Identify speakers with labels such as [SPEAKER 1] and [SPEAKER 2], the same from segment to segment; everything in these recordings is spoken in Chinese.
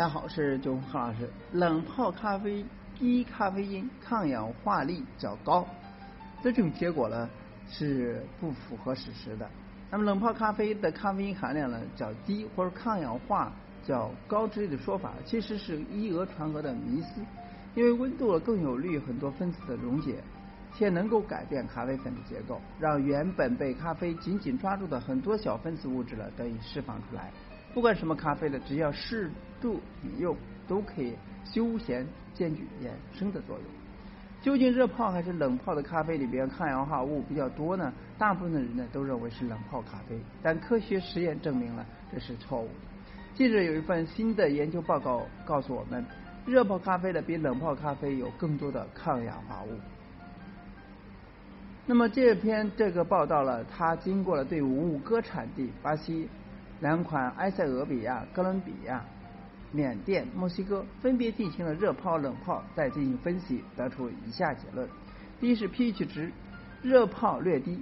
[SPEAKER 1] 大家好，我是九红何老师。冷泡咖啡低咖啡因，抗氧化力较高，这种结果呢是不符合事实的。那么冷泡咖啡的咖啡因含量呢较低，或者抗氧化较高之类的说法，其实是以讹传讹的迷思。因为温度更有利于很多分子的溶解，且能够改变咖啡粉的结构，让原本被咖啡紧紧抓住的很多小分子物质呢得以释放出来。不管什么咖啡的，只要适度饮用，都可以休闲兼具养生的作用。究竟热泡还是冷泡的咖啡里边抗氧化物比较多呢？大部分的人呢都认为是冷泡咖啡，但科学实验证明了这是错误的。近日有一份新的研究报告告诉我们。热泡咖啡的比冷泡咖啡有更多的抗氧化物。那么这篇这个报道了，它经过了对五个产地巴西、两款埃塞俄比亚、哥伦比亚、缅甸、墨西哥分别进行了热泡、冷泡，再进行分析，得出以下结论：第一是 pH 值，热泡略低；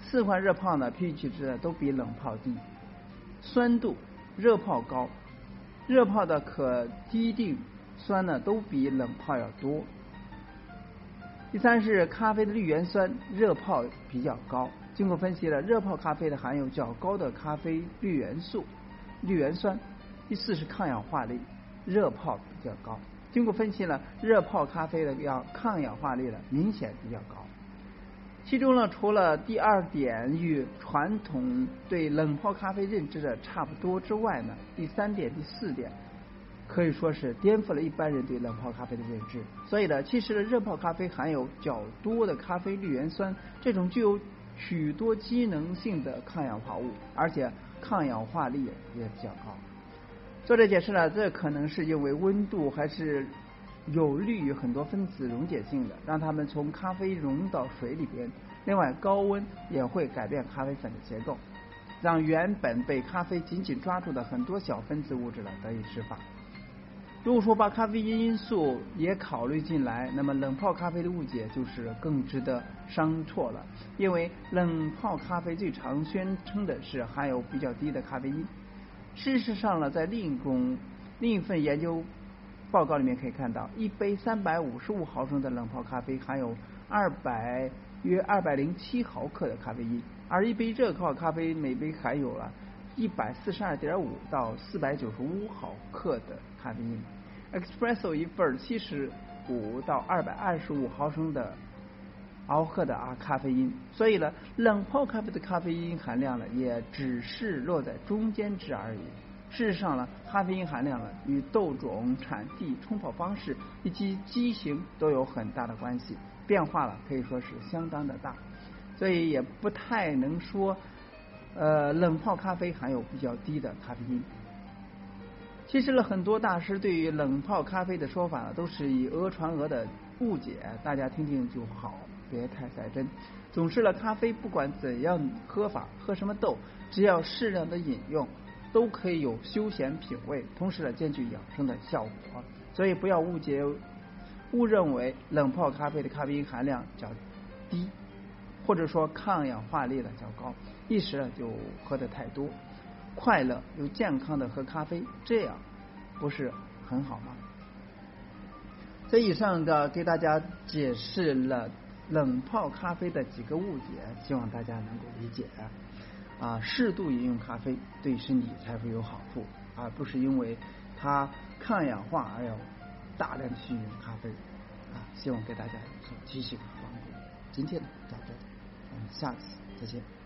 [SPEAKER 1] 四款热泡呢 pH 值都比冷泡低；酸度，热泡高，热泡的可滴定。酸呢都比冷泡要多。第三是咖啡的绿原酸，热泡比较高。经过分析了，热泡咖啡的含有较高的咖啡绿元素、绿原酸。第四是抗氧化力，热泡比较高。经过分析了，热泡咖啡的要抗氧化力呢明显比较高。其中呢，除了第二点与传统对冷泡咖啡认知的差不多之外呢，第三点、第四点。可以说是颠覆了一般人对冷泡咖啡的认知。所以呢，其实呢，热泡咖啡含有较多的咖啡绿原酸，这种具有许多机能性的抗氧化物，而且抗氧化力也比较高。作者解释了，这可能是因为温度还是有利于很多分子溶解性的，让它们从咖啡溶到水里边。另外，高温也会改变咖啡粉的结构，让原本被咖啡紧紧抓住的很多小分子物质呢得以释放。如果说把咖啡因因素也考虑进来，那么冷泡咖啡的误解就是更值得商榷了。因为冷泡咖啡最常宣称的是含有比较低的咖啡因。事实上呢，在另一公另一份研究报告里面可以看到，一杯三百五十五毫升的冷泡咖啡含有二百约二百零七毫克的咖啡因，而一杯热泡咖啡每杯含有了。一百四十二点五到四百九十五毫克的咖啡因，Espresso 一份七十五到二百二十五毫升的毫克的啊咖啡因，所以呢，冷泡咖啡的咖啡因含量呢，也只是落在中间值而已。事实上呢，咖啡因含量呢，与豆种、产地、冲泡方式以及机型都有很大的关系，变化了可以说是相当的大，所以也不太能说。呃，冷泡咖啡含有比较低的咖啡因。其实呢，很多大师对于冷泡咖啡的说法，都是以讹传讹的误解，大家听听就好，别太在真。总之呢，咖啡不管怎样喝法，喝什么豆，只要适量的饮用，都可以有休闲品味，同时呢，兼具养生的效果。所以不要误解、误认为冷泡咖啡的咖啡因含量较低。或者说抗氧化力呢较高，一时就喝的太多，快乐又健康的喝咖啡，这样不是很好吗？这以上的给大家解释了冷泡咖啡的几个误解，希望大家能够理解啊。适度饮用咖啡对身体才会有好处，而不是因为它抗氧化而要大量的去饮用咖啡啊。希望给大家有所提醒和帮助。今天呢到这里。下次再见。